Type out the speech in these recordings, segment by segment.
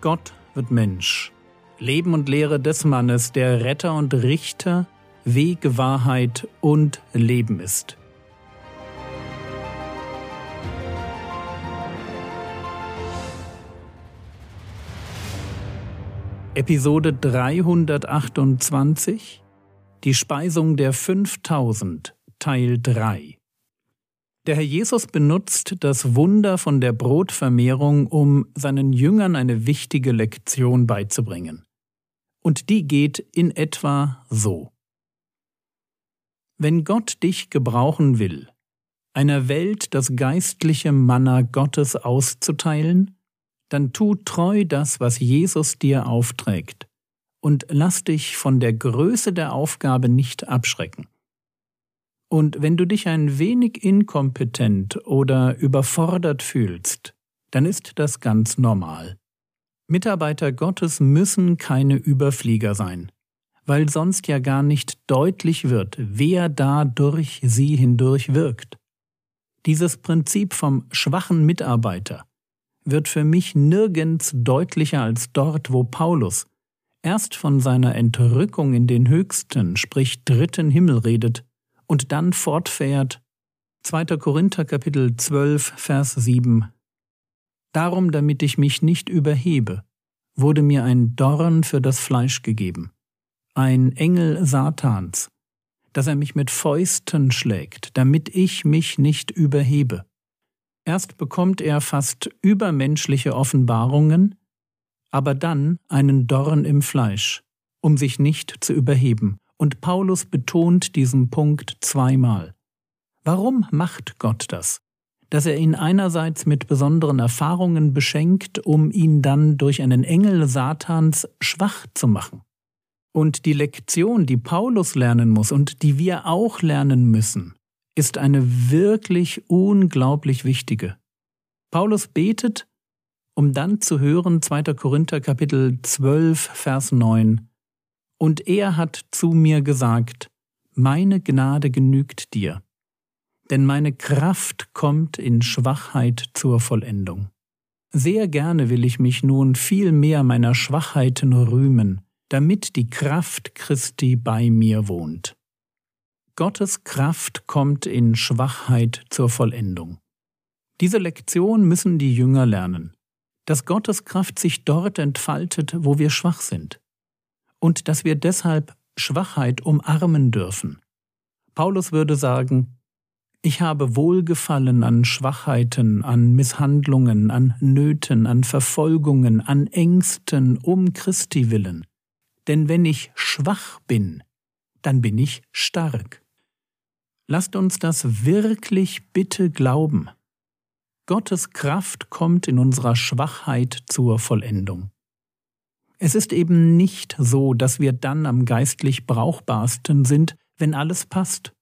Gott wird Mensch. Leben und Lehre des Mannes, der Retter und Richter, Wege, Wahrheit und Leben ist. Episode 328 Die Speisung der 5000 Teil 3 der Herr Jesus benutzt das Wunder von der Brotvermehrung, um seinen Jüngern eine wichtige Lektion beizubringen. Und die geht in etwa so. Wenn Gott dich gebrauchen will, einer Welt das geistliche Manna Gottes auszuteilen, dann tu treu das, was Jesus dir aufträgt, und lass dich von der Größe der Aufgabe nicht abschrecken. Und wenn du dich ein wenig inkompetent oder überfordert fühlst, dann ist das ganz normal. Mitarbeiter Gottes müssen keine Überflieger sein, weil sonst ja gar nicht deutlich wird, wer da durch sie hindurch wirkt. Dieses Prinzip vom schwachen Mitarbeiter wird für mich nirgends deutlicher als dort, wo Paulus erst von seiner Entrückung in den höchsten, sprich dritten Himmel redet und dann fortfährt 2. Korinther Kapitel 12 Vers 7 Darum, damit ich mich nicht überhebe, wurde mir ein Dorn für das Fleisch gegeben, ein Engel Satans, dass er mich mit Fäusten schlägt, damit ich mich nicht überhebe. Erst bekommt er fast übermenschliche Offenbarungen, aber dann einen Dorn im Fleisch, um sich nicht zu überheben, und Paulus betont diesen Punkt zweimal. Warum macht Gott das? Dass er ihn einerseits mit besonderen Erfahrungen beschenkt, um ihn dann durch einen Engel Satans schwach zu machen. Und die Lektion, die Paulus lernen muss und die wir auch lernen müssen, ist eine wirklich unglaublich wichtige. Paulus betet, um dann zu hören 2. Korinther Kapitel 12 Vers 9 und er hat zu mir gesagt, meine Gnade genügt dir, denn meine Kraft kommt in Schwachheit zur Vollendung. Sehr gerne will ich mich nun viel mehr meiner Schwachheiten rühmen, damit die Kraft Christi bei mir wohnt. Gottes Kraft kommt in Schwachheit zur Vollendung. Diese Lektion müssen die Jünger lernen, dass Gottes Kraft sich dort entfaltet, wo wir schwach sind und dass wir deshalb Schwachheit umarmen dürfen. Paulus würde sagen, ich habe Wohlgefallen an Schwachheiten, an Misshandlungen, an Nöten, an Verfolgungen, an Ängsten um Christi willen. Denn wenn ich schwach bin, dann bin ich stark. Lasst uns das wirklich bitte glauben. Gottes Kraft kommt in unserer Schwachheit zur Vollendung. Es ist eben nicht so, dass wir dann am geistlich brauchbarsten sind, wenn alles passt.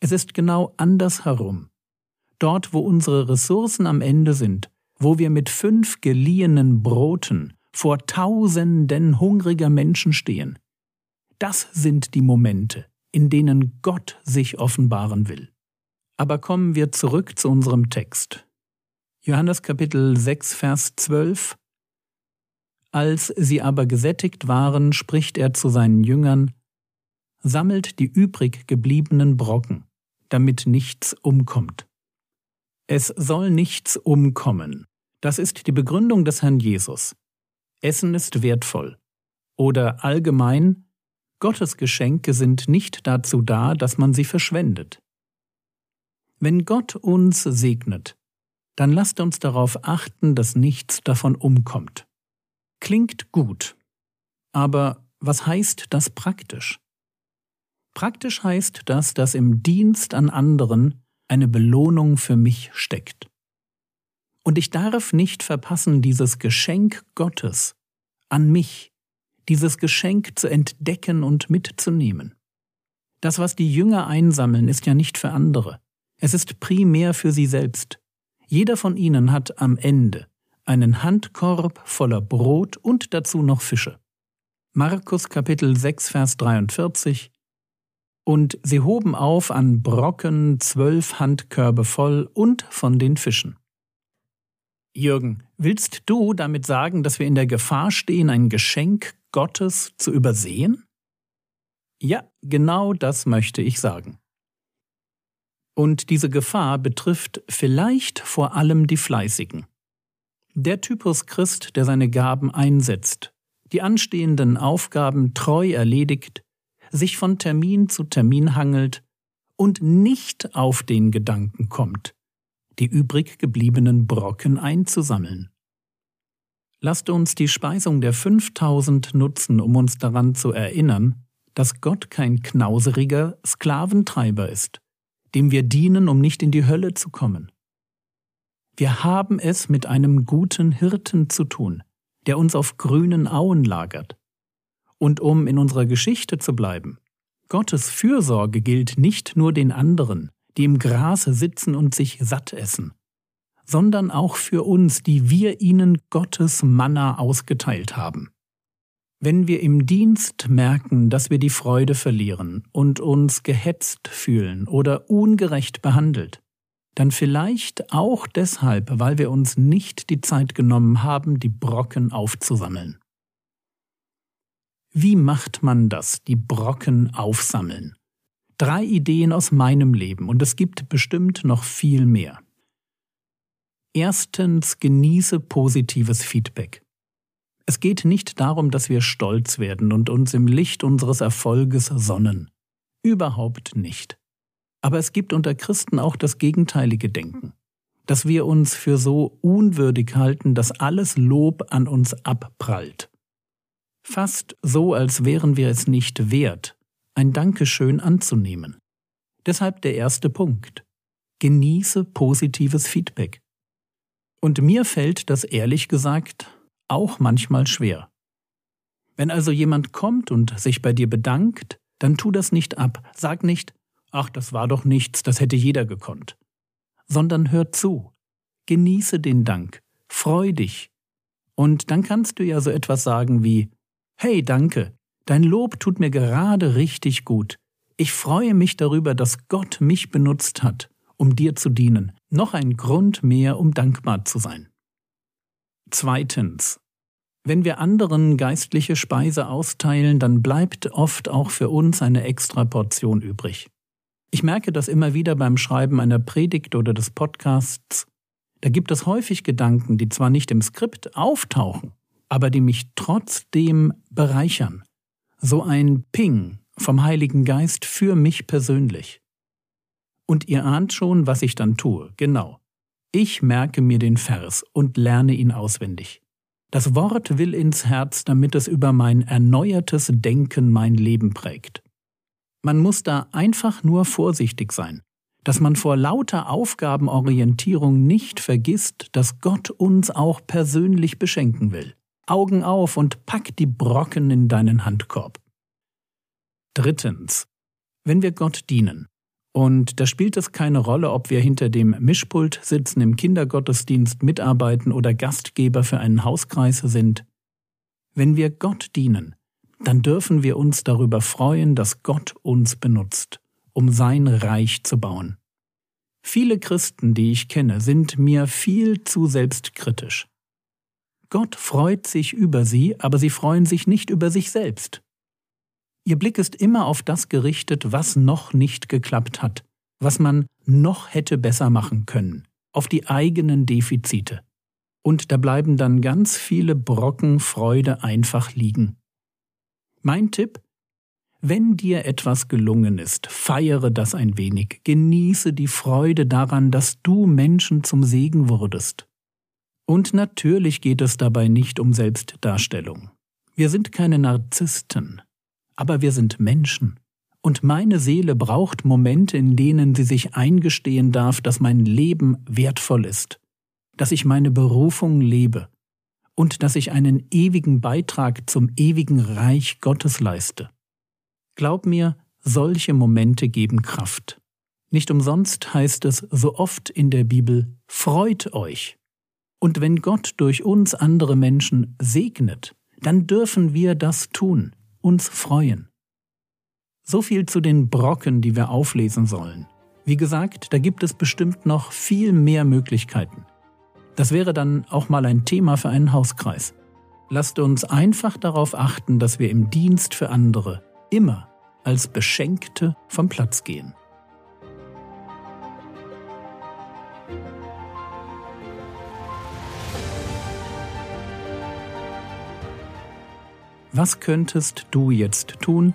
Es ist genau andersherum. Dort, wo unsere Ressourcen am Ende sind, wo wir mit fünf geliehenen Broten vor tausenden hungriger Menschen stehen, das sind die Momente, in denen Gott sich offenbaren will. Aber kommen wir zurück zu unserem Text. Johannes Kapitel 6, Vers 12 als sie aber gesättigt waren, spricht er zu seinen Jüngern, Sammelt die übrig gebliebenen Brocken, damit nichts umkommt. Es soll nichts umkommen. Das ist die Begründung des Herrn Jesus. Essen ist wertvoll. Oder allgemein, Gottes Geschenke sind nicht dazu da, dass man sie verschwendet. Wenn Gott uns segnet, dann lasst uns darauf achten, dass nichts davon umkommt. Klingt gut. Aber was heißt das praktisch? Praktisch heißt das, dass im Dienst an anderen eine Belohnung für mich steckt. Und ich darf nicht verpassen, dieses Geschenk Gottes an mich, dieses Geschenk zu entdecken und mitzunehmen. Das, was die Jünger einsammeln, ist ja nicht für andere. Es ist primär für sie selbst. Jeder von ihnen hat am Ende einen Handkorb voller Brot und dazu noch Fische. Markus Kapitel 6, Vers 43 Und sie hoben auf an Brocken zwölf Handkörbe voll und von den Fischen. Jürgen, willst du damit sagen, dass wir in der Gefahr stehen, ein Geschenk Gottes zu übersehen? Ja, genau das möchte ich sagen. Und diese Gefahr betrifft vielleicht vor allem die Fleißigen. Der Typus Christ, der seine Gaben einsetzt, die anstehenden Aufgaben treu erledigt, sich von Termin zu Termin hangelt und nicht auf den Gedanken kommt, die übrig gebliebenen Brocken einzusammeln. Lasst uns die Speisung der 5000 nutzen, um uns daran zu erinnern, dass Gott kein knauseriger Sklaventreiber ist, dem wir dienen, um nicht in die Hölle zu kommen. Wir haben es mit einem guten Hirten zu tun, der uns auf grünen Auen lagert. Und um in unserer Geschichte zu bleiben, Gottes Fürsorge gilt nicht nur den anderen, die im Grase sitzen und sich satt essen, sondern auch für uns, die wir ihnen Gottes Manna ausgeteilt haben. Wenn wir im Dienst merken, dass wir die Freude verlieren und uns gehetzt fühlen oder ungerecht behandelt, dann vielleicht auch deshalb, weil wir uns nicht die Zeit genommen haben, die Brocken aufzusammeln. Wie macht man das, die Brocken aufsammeln? Drei Ideen aus meinem Leben und es gibt bestimmt noch viel mehr. Erstens genieße positives Feedback. Es geht nicht darum, dass wir stolz werden und uns im Licht unseres Erfolges sonnen. Überhaupt nicht. Aber es gibt unter Christen auch das gegenteilige Denken, dass wir uns für so unwürdig halten, dass alles Lob an uns abprallt. Fast so, als wären wir es nicht wert, ein Dankeschön anzunehmen. Deshalb der erste Punkt. Genieße positives Feedback. Und mir fällt das ehrlich gesagt auch manchmal schwer. Wenn also jemand kommt und sich bei dir bedankt, dann tu das nicht ab. Sag nicht, ach, das war doch nichts, das hätte jeder gekonnt. Sondern hör zu. Genieße den Dank. Freu dich. Und dann kannst du ja so etwas sagen wie, hey, danke, Dein Lob tut mir gerade richtig gut. Ich freue mich darüber, dass Gott mich benutzt hat, um dir zu dienen. Noch ein Grund mehr, um dankbar zu sein. Zweitens. Wenn wir anderen geistliche Speise austeilen, dann bleibt oft auch für uns eine extra Portion übrig. Ich merke das immer wieder beim Schreiben einer Predigt oder des Podcasts. Da gibt es häufig Gedanken, die zwar nicht im Skript auftauchen, aber die mich trotzdem bereichern so ein Ping vom Heiligen Geist für mich persönlich. Und ihr ahnt schon, was ich dann tue, genau. Ich merke mir den Vers und lerne ihn auswendig. Das Wort will ins Herz, damit es über mein erneuertes Denken mein Leben prägt. Man muss da einfach nur vorsichtig sein, dass man vor lauter Aufgabenorientierung nicht vergisst, dass Gott uns auch persönlich beschenken will. Augen auf und pack die Brocken in deinen Handkorb. Drittens. Wenn wir Gott dienen, und da spielt es keine Rolle, ob wir hinter dem Mischpult sitzen, im Kindergottesdienst mitarbeiten oder Gastgeber für einen Hauskreis sind, wenn wir Gott dienen, dann dürfen wir uns darüber freuen, dass Gott uns benutzt, um sein Reich zu bauen. Viele Christen, die ich kenne, sind mir viel zu selbstkritisch. Gott freut sich über sie, aber sie freuen sich nicht über sich selbst. Ihr Blick ist immer auf das gerichtet, was noch nicht geklappt hat, was man noch hätte besser machen können, auf die eigenen Defizite. Und da bleiben dann ganz viele Brocken Freude einfach liegen. Mein Tipp? Wenn dir etwas gelungen ist, feiere das ein wenig, genieße die Freude daran, dass du Menschen zum Segen wurdest. Und natürlich geht es dabei nicht um Selbstdarstellung. Wir sind keine Narzissten, aber wir sind Menschen. Und meine Seele braucht Momente, in denen sie sich eingestehen darf, dass mein Leben wertvoll ist, dass ich meine Berufung lebe und dass ich einen ewigen Beitrag zum ewigen Reich Gottes leiste. Glaub mir, solche Momente geben Kraft. Nicht umsonst heißt es so oft in der Bibel, freut euch. Und wenn Gott durch uns andere Menschen segnet, dann dürfen wir das tun, uns freuen. So viel zu den Brocken, die wir auflesen sollen. Wie gesagt, da gibt es bestimmt noch viel mehr Möglichkeiten. Das wäre dann auch mal ein Thema für einen Hauskreis. Lasst uns einfach darauf achten, dass wir im Dienst für andere immer als Beschenkte vom Platz gehen. Was könntest du jetzt tun?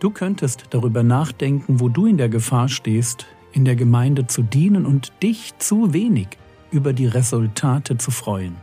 Du könntest darüber nachdenken, wo du in der Gefahr stehst, in der Gemeinde zu dienen und dich zu wenig über die Resultate zu freuen.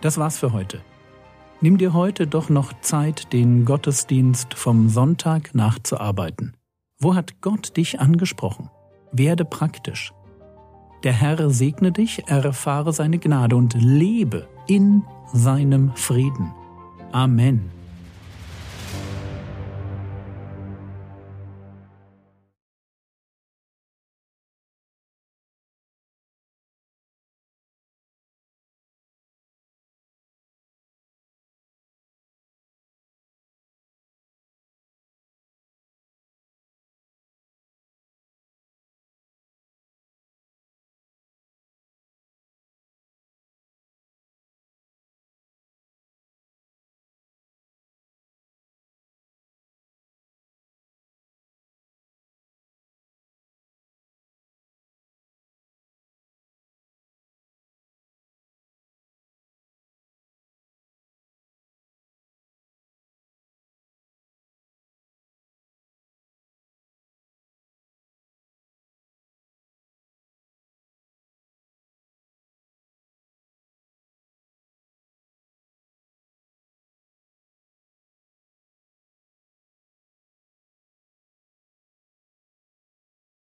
Das war's für heute. Nimm dir heute doch noch Zeit, den Gottesdienst vom Sonntag nachzuarbeiten. Wo hat Gott dich angesprochen? Werde praktisch. Der Herr segne dich, erfahre seine Gnade und lebe in seinem Frieden. Amen.